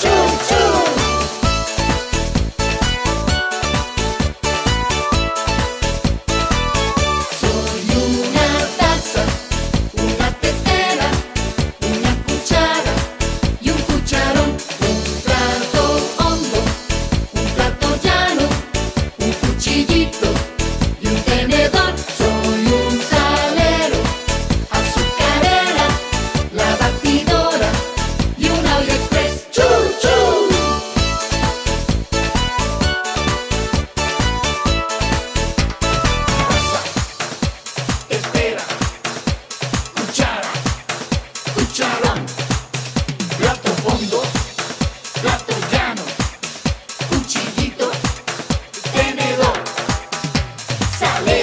choo choo. され